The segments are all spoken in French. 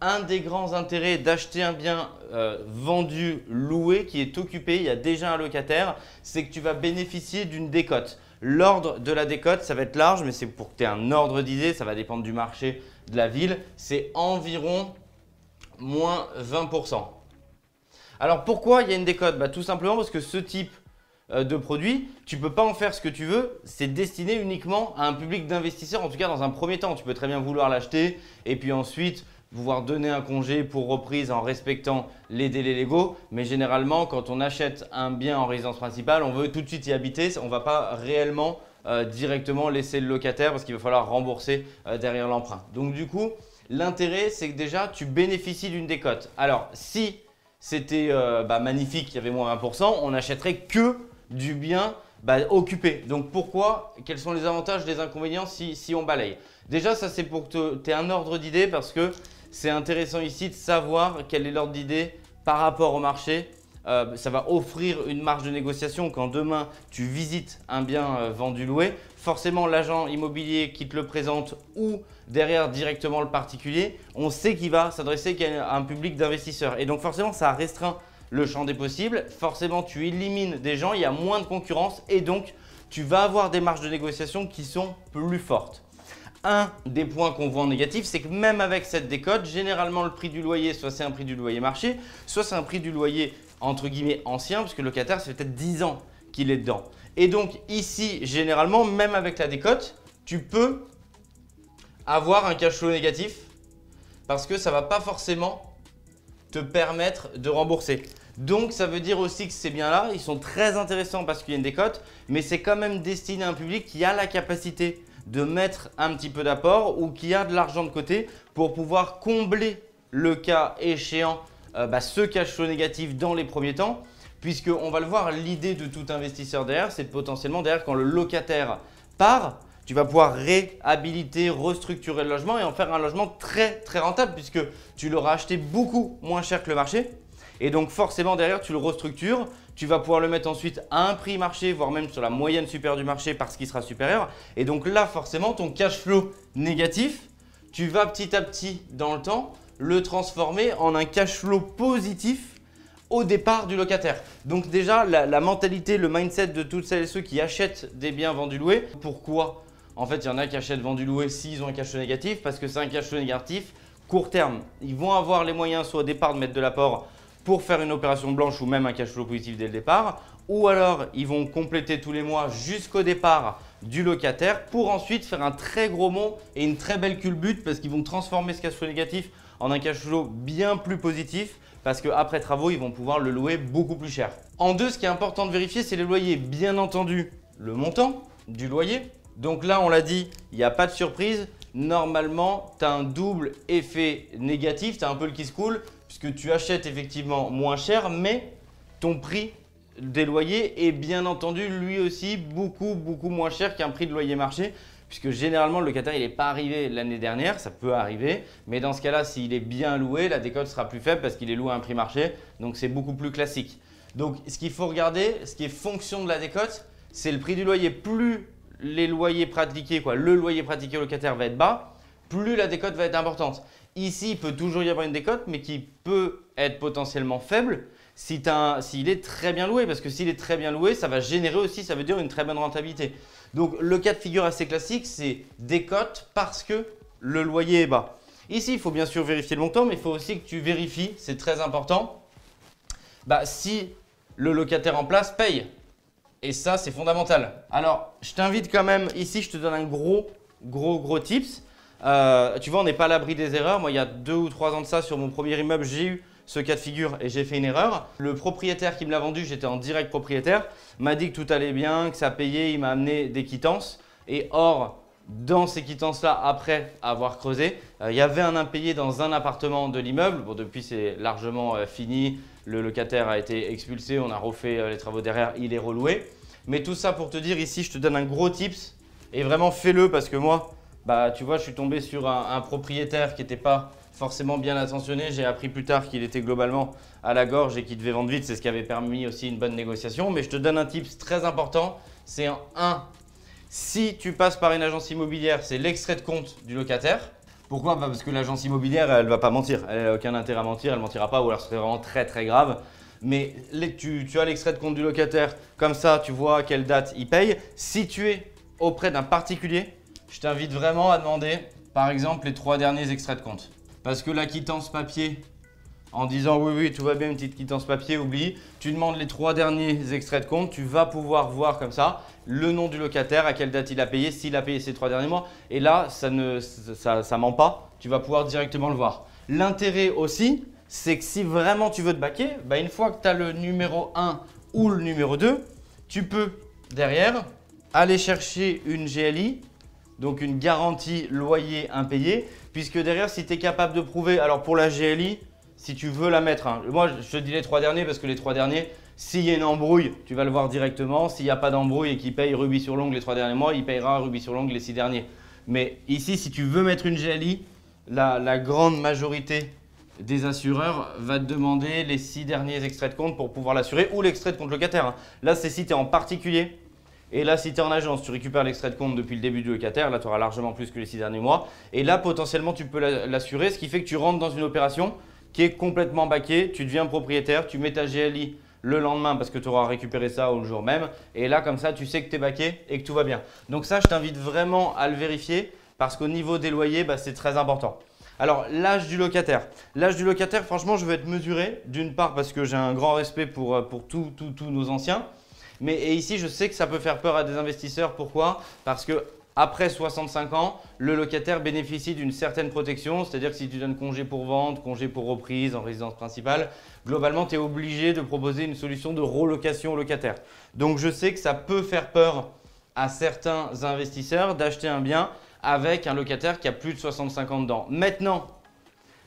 un des grands intérêts d'acheter un bien euh, vendu, loué, qui est occupé, il y a déjà un locataire, c'est que tu vas bénéficier d'une décote. L'ordre de la décote, ça va être large, mais c'est pour que tu aies un ordre d'idée, ça va dépendre du marché, de la ville, c'est environ moins 20%. Alors pourquoi il y a une décote? Bah, Tout simplement parce que ce type euh, de produit, tu ne peux pas en faire ce que tu veux, c'est destiné uniquement à un public d'investisseurs, en tout cas dans un premier temps. Tu peux très bien vouloir l'acheter et puis ensuite pouvoir donner un congé pour reprise en respectant les délais légaux. Mais généralement, quand on achète un bien en résidence principale, on veut tout de suite y habiter. On ne va pas réellement euh, directement laisser le locataire parce qu'il va falloir rembourser euh, derrière l'emprunt. Donc du coup, l'intérêt, c'est que déjà, tu bénéficies d'une décote. Alors, si c'était euh, bah, magnifique, il y avait moins 1%, on n'achèterait que du bien bah, occupé. Donc pourquoi? Quels sont les avantages, les inconvénients si, si on balaye? Déjà, ça c'est pour que tu aies un ordre d'idée parce que c'est intéressant ici de savoir quel est l'ordre d'idée par rapport au marché. Euh, ça va offrir une marge de négociation quand demain tu visites un bien euh, vendu loué. Forcément, l'agent immobilier qui te le présente ou derrière directement le particulier, on sait qu'il va s'adresser à un public d'investisseurs. Et donc forcément, ça restreint le champ des possibles. Forcément, tu élimines des gens, il y a moins de concurrence et donc tu vas avoir des marges de négociation qui sont plus fortes. Un des points qu'on voit en négatif, c'est que même avec cette décote, généralement le prix du loyer, soit c'est un prix du loyer marché, soit c'est un prix du loyer entre guillemets ancien, parce que le locataire, fait peut-être 10 ans qu'il est dedans. Et donc ici, généralement, même avec la décote, tu peux avoir un cash flow négatif parce que ça ne va pas forcément te permettre de rembourser. Donc ça veut dire aussi que ces biens-là, ils sont très intéressants parce qu'il y a une décote, mais c'est quand même destiné à un public qui a la capacité de mettre un petit peu d'apport ou qui a de l'argent de côté pour pouvoir combler le cas échéant, euh, bah, ce cash flow négatif dans les premiers temps. Puisqu'on va le voir, l'idée de tout investisseur derrière, c'est potentiellement derrière quand le locataire part, tu vas pouvoir réhabiliter, restructurer le logement et en faire un logement très très rentable puisque tu l'auras acheté beaucoup moins cher que le marché. Et donc forcément derrière, tu le restructures, tu vas pouvoir le mettre ensuite à un prix marché, voire même sur la moyenne supérieure du marché parce qu'il sera supérieur. Et donc là, forcément, ton cash flow négatif, tu vas petit à petit dans le temps le transformer en un cash flow positif au départ du locataire. Donc déjà, la, mentalité, le mindset de toutes celles et ceux qui achètent des biens vendus loués, pourquoi En fait, il y en a qui achètent vendus loués s'ils ont un cash flow négatif, parce que c'est un cash flow négatif court terme. Ils vont avoir les moyens soit au départ de mettre de l'apport pour faire une opération blanche ou même un cash flow positif dès le départ. Ou alors, ils vont compléter tous les mois jusqu'au départ du locataire pour ensuite faire un très gros mont et une très belle culbute parce qu'ils vont transformer ce cash flow négatif en un cash flow bien plus positif parce qu'après travaux, ils vont pouvoir le louer beaucoup plus cher. En deux, ce qui est important de vérifier, c'est les loyers. Bien entendu, le montant du loyer. Donc là, on l'a dit, il n'y a pas de surprise. Normalement, tu as un double effet négatif, tu as un peu le qui se coule puisque tu achètes effectivement moins cher, mais ton prix des loyers est bien entendu lui aussi beaucoup beaucoup moins cher qu'un prix de loyer marché puisque généralement le locataire il n'est pas arrivé l'année dernière, ça peut arriver, mais dans ce cas-là s'il est bien loué, la décote sera plus faible parce qu'il est loué à un prix marché, donc c'est beaucoup plus classique. Donc ce qu'il faut regarder, ce qui est fonction de la décote, c'est le prix du loyer. Plus les loyers pratiqués, quoi, le loyer pratiqué au locataire va être bas, plus la décote va être importante. Ici, il peut toujours y avoir une décote, mais qui peut être potentiellement faible s'il est très bien loué. Parce que s'il est très bien loué, ça va générer aussi, ça veut dire une très bonne rentabilité. Donc le cas de figure assez classique, c'est décote parce que le loyer est bas. Ici, il faut bien sûr vérifier le montant, mais il faut aussi que tu vérifies, c'est très important, bah, si le locataire en place paye. Et ça, c'est fondamental. Alors, je t'invite quand même, ici, je te donne un gros, gros, gros tips. Euh, tu vois, on n'est pas à l'abri des erreurs. Moi, il y a deux ou trois ans de ça, sur mon premier immeuble, j'ai eu ce cas de figure et j'ai fait une erreur. Le propriétaire qui me l'a vendu, j'étais en direct propriétaire, m'a dit que tout allait bien, que ça payait, il m'a amené des quittances. Et or, dans ces quittances-là, après avoir creusé, euh, il y avait un impayé dans un appartement de l'immeuble. Bon, depuis, c'est largement euh, fini. Le locataire a été expulsé, on a refait les travaux derrière, il est reloué. Mais tout ça pour te dire, ici, je te donne un gros tips. Et vraiment, fais-le parce que moi, bah tu vois, je suis tombé sur un, propriétaire qui n'était pas forcément bien attentionné. J'ai appris plus tard qu'il était globalement à la gorge et qu'il devait vendre vite. C'est ce qui avait permis aussi une bonne négociation. Mais je te donne un tip très important. C'est un 1. Si tu passes par une agence immobilière, c'est l'extrait de compte du locataire. Pourquoi? Bah, Parce que l'agence immobilière, elle va pas mentir. Elle n'a aucun intérêt à mentir. Elle mentira pas ou alors ce serait vraiment très très grave. Mais tu, tu as l'extrait de compte du locataire. Comme ça, tu vois à quelle date il paye. Si tu es auprès d'un particulier, je t'invite vraiment à demander, par exemple, les trois derniers extraits de compte. Parce que la quittance papier, en disant oui, oui, tout va bien, une petite quittance papier, oublie. Tu demandes les trois derniers extraits de compte, tu vas pouvoir voir comme ça le nom du locataire, à quelle date il a payé, s'il a payé ces trois derniers mois. Et là, ça ne ça, ment pas, tu vas pouvoir directement le voir. L'intérêt aussi, c'est que si vraiment tu veux te baquer, bah une fois que tu as le numéro 1 ou le numéro 2, tu peux derrière aller chercher une GLI, donc une garantie loyer impayé, puisque derrière, si tu es capable de prouver, alors pour la GLI, si tu veux la mettre, hein, moi je te dis les trois derniers parce que les trois derniers, s'il y a une embrouille, tu vas le voir directement. S'il n'y a pas d'embrouille et qu'il paye rubis sur l'ongle les trois derniers mois, il payera rubis sur l'ongle les six derniers. Mais ici, si tu veux mettre une GLI, la, la grande majorité des assureurs va te demander les six derniers extraits de compte pour pouvoir l'assurer ou l'extrait de compte locataire. hein. Là, c'est si tu es en particulier. Et là, si tu es en agence, tu récupères l'extrait de compte depuis le début du locataire. Là, tu auras largement plus que les six derniers mois. Et là, potentiellement, tu peux la- l'assurer, ce qui fait que tu rentres dans une opération qui est complètement baquée. Tu deviens propriétaire, tu mets ta GLI le lendemain parce que tu auras récupéré ça le jour même. Et là, comme ça, tu sais que tu es baqué et que tout va bien. Donc ça, je t'invite vraiment à le vérifier parce qu'au niveau des loyers, bah, c'est très important. Alors, l'âge du locataire. L'âge du locataire, franchement, je veux être mesuré. D'une part, parce que j'ai un grand respect pour, euh, pour tous nos anciens. Mais ici, je sais que ça peut faire peur à des investisseurs. Pourquoi? Parce que après 65 ans, le locataire bénéficie d'une certaine protection. C'est-à-dire que si tu donnes congé pour vente, congé pour reprise en résidence principale, globalement, tu es obligé de proposer une solution de relocation au locataire. Donc, je sais que ça peut faire peur à certains investisseurs d'acheter un bien avec un locataire qui a plus de 65 ans dedans. Maintenant,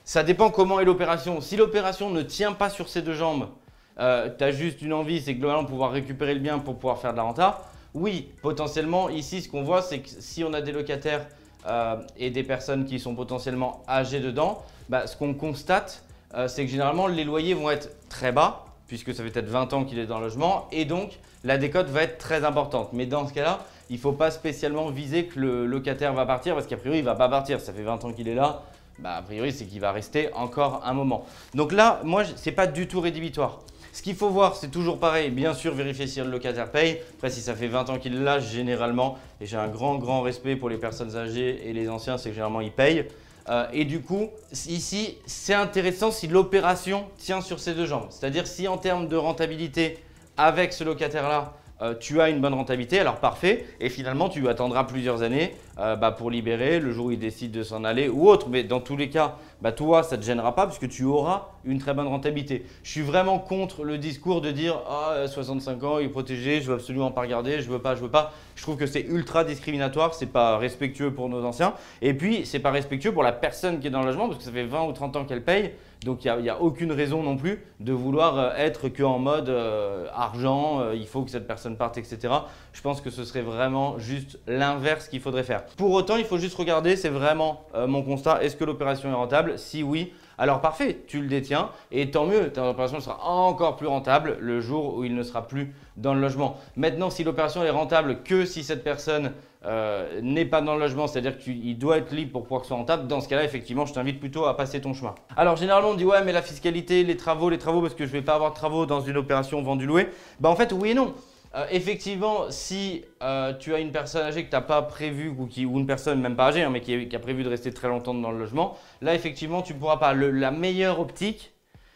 ça dépend comment est l'opération. Si l'opération ne tient pas sur ses deux jambes, tu as juste une envie, c'est globalement pouvoir récupérer le bien pour pouvoir faire de la renta. Oui, potentiellement, ici, ce qu'on voit, c'est que si on a des locataires euh, et des personnes qui sont potentiellement âgées dedans, bah, ce qu'on constate, euh, c'est que généralement, les loyers vont être très bas, puisque ça fait peut-être 20 ans qu'il est dans le logement, et donc la décote va être très importante. Mais dans ce cas-là, il ne faut pas spécialement viser que le locataire va partir, parce qu'a priori, il ne va pas partir. Ça fait 20 ans qu'il est là, bah, a priori, c'est qu'il va rester encore un moment. Donc là, moi, ce n'est pas du tout rédhibitoire. Ce qu'il faut voir, c'est toujours pareil. Bien sûr, vérifier si le locataire paye. Après, si ça fait 20 ans qu'il là, généralement, et j'ai un grand, grand respect pour les personnes âgées et les anciens, c'est que généralement, ils payent. Euh, et du coup, ici, c'est intéressant si l'opération tient sur ses deux jambes. C'est-à-dire si en termes de rentabilité, avec ce locataire-là, euh, tu as une bonne rentabilité, alors parfait. Et finalement, tu attendras plusieurs années euh, bah, pour libérer le jour où il décide de s'en aller ou autre. Mais dans tous les cas, bah, toi, ça ne te gênera pas puisque tu auras une très bonne rentabilité. Je suis vraiment contre le discours de dire Ah, 65 ans, il est protégé, je veux absolument pas regarder, je veux pas, je veux pas. Je trouve que c'est ultra discriminatoire, c'est pas respectueux pour nos anciens. Et puis, c'est pas respectueux pour la personne qui est dans le logement parce que ça fait 20 ou 30 ans qu'elle paye. Donc, il n'y a, aucune raison non plus de vouloir euh, être qu'en mode euh, argent, euh, il faut que cette personne parte, etc. Je pense que ce serait vraiment juste l'inverse qu'il faudrait faire. Pour autant, il faut juste regarder, c'est vraiment mon constat, est-ce que l'opération est rentable? Si oui, alors parfait, tu le détiens et tant mieux, ta opération sera encore plus rentable le jour où il ne sera plus dans le logement. Maintenant, si l'opération est rentable que si cette personne euh, n'est pas dans le logement, c'est-à-dire qu'il doit être libre pour pouvoir que ce soit rentable, dans ce cas-là, effectivement, je t'invite plutôt à passer ton chemin. Alors généralement, on dit ouais, mais la fiscalité, les travaux, les travaux, parce que je ne vais pas avoir de travaux dans une opération vendue-louée. Bah en fait, oui et non. Euh, effectivement, si euh, tu as une personne âgée que tu n'as pas prévu ou, qui, une personne même pas âgée, hein, mais qui, a prévu de rester très longtemps dans le logement, là effectivement tu ne pourras pas. La meilleure optique,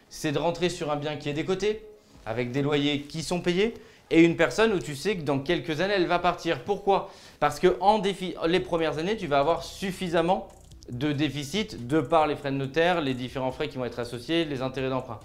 c'est de rentrer sur un bien qui est décoté, avec des loyers qui sont payés, et une personne où tu sais que dans quelques années elle va partir. Pourquoi? Parce que en défi les premières années, tu vas avoir suffisamment de déficit de par les frais de notaire, les différents frais qui vont être associés, les intérêts d'emprunt.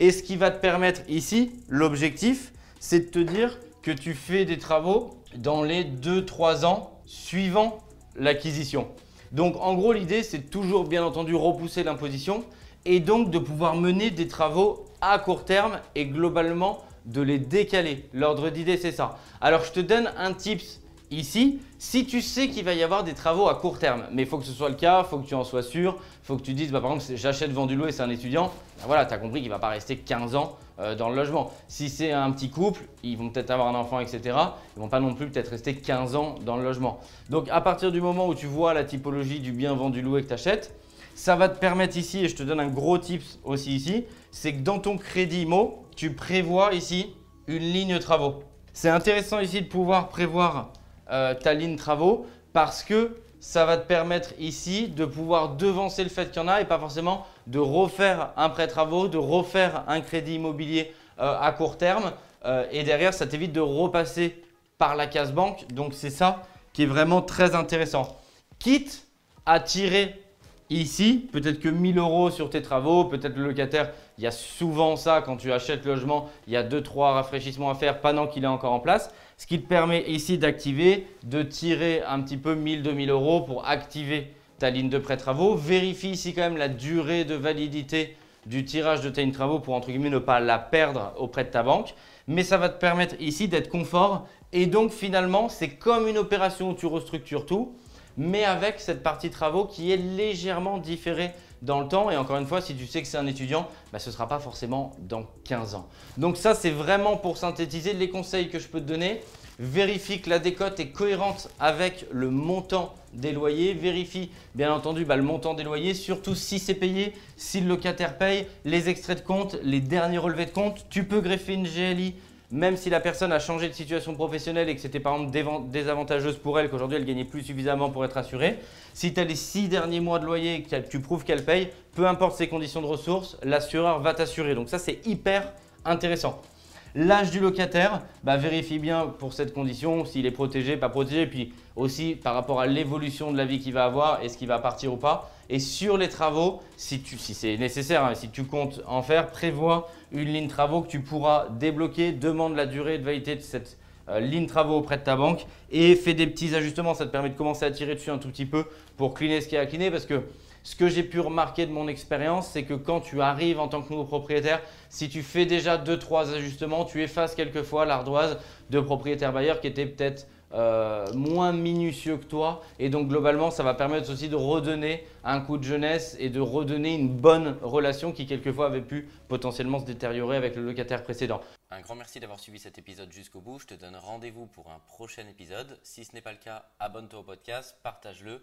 Et ce qui va te permettre ici, l'objectif, c'est de te dire que tu fais des travaux dans les 2-3 ans suivant l'acquisition. Donc en gros l'idée c'est toujours bien entendu repousser l'imposition et donc de pouvoir mener des travaux à court terme et globalement de les décaler. L'ordre d'idée c'est ça. Alors je te donne un tips ici si tu sais qu'il va y avoir des travaux à court terme. Mais il faut que ce soit le cas, il faut que tu en sois sûr, il faut que tu dises, bah, par exemple, j'achète vendu loué, c'est un étudiant, bah, voilà, tu as compris qu'il ne va pas rester 15 ans euh, dans le logement. Si c'est un petit couple, ils vont peut-être avoir un enfant, etc. Ils ne vont pas non plus peut-être rester 15 ans dans le logement. Donc à partir du moment où tu vois la typologie du bien vendu loué que tu achètes, ça va te permettre ici, et je te donne un gros tips aussi ici, c'est que dans ton crédit IMO, tu prévois ici une ligne travaux. C'est intéressant ici de pouvoir prévoir euh, ta ligne travaux parce que ça va te permettre ici de pouvoir devancer le fait qu'il y en a et pas forcément de refaire un prêt travaux, de refaire un crédit immobilier euh, à court terme. Euh, et derrière, ça t'évite de repasser par la case banque. Donc, c'est ça qui est vraiment très intéressant. Quitte à tirer Ici, peut-être que 1000 euros sur tes travaux, peut-être le locataire, il y a souvent ça quand tu achètes le logement, il y a 2-3 rafraîchissements à faire pendant qu'il est encore en place. Ce qui te permet ici d'activer, de tirer un petit peu 1000-2000 euros pour activer ta ligne de prêt travaux. Vérifie ici quand même la durée de validité du tirage de ta ligne travaux pour entre guillemets ne pas la perdre auprès de ta banque. Mais ça va te permettre ici d'être confort et donc finalement c'est comme une opération où tu restructures tout mais avec cette partie travaux qui est légèrement différée dans le temps. Et encore une fois, si tu sais que c'est un étudiant, bah, ce ne sera pas forcément dans 15 ans. Donc ça, c'est vraiment pour synthétiser les conseils que je peux te donner. Vérifie que la décote est cohérente avec le montant des loyers. Vérifie bien entendu bah, le montant des loyers, surtout si c'est payé, si le locataire paye, les extraits de compte, les derniers relevés de compte. Tu peux greffer une GLI même si la personne a changé de situation professionnelle et que c'était par exemple désavantageuse pour elle, qu'aujourd'hui elle gagnait plus suffisamment pour être assurée, si tu as les six derniers mois de loyer et que tu prouves qu'elle paye, peu importe ses conditions de ressources, l'assureur va t'assurer. Donc ça c'est hyper intéressant. L'âge du locataire, bah, vérifie bien pour cette condition s'il est protégé, pas protégé, puis aussi par rapport à l'évolution de la vie qu'il va avoir, est-ce qu'il va partir ou pas. Et sur les travaux, si, c'est nécessaire, hein, si tu comptes en faire, prévois une ligne travaux que tu pourras débloquer, demande la durée de validité de cette euh, ligne travaux auprès de ta banque et fais des petits ajustements. Ça te permet de commencer à tirer dessus un tout petit peu pour cleaner ce qui est à cleaner parce que ce que j'ai pu remarquer de mon expérience, c'est que quand tu arrives en tant que nouveau propriétaire, si tu fais déjà 2-3 ajustements, tu effaces quelquefois l'ardoise de propriétaire bailleur qui était peut-être euh, moins minutieux que toi. Et donc globalement, ça va permettre aussi de redonner un coup de jeunesse et de redonner une bonne relation qui quelquefois avait pu potentiellement se détériorer avec le locataire précédent. Un grand merci d'avoir suivi cet épisode jusqu'au bout. Je te donne rendez-vous pour un prochain épisode. Si ce n'est pas le cas, abonne-toi au podcast, partage-le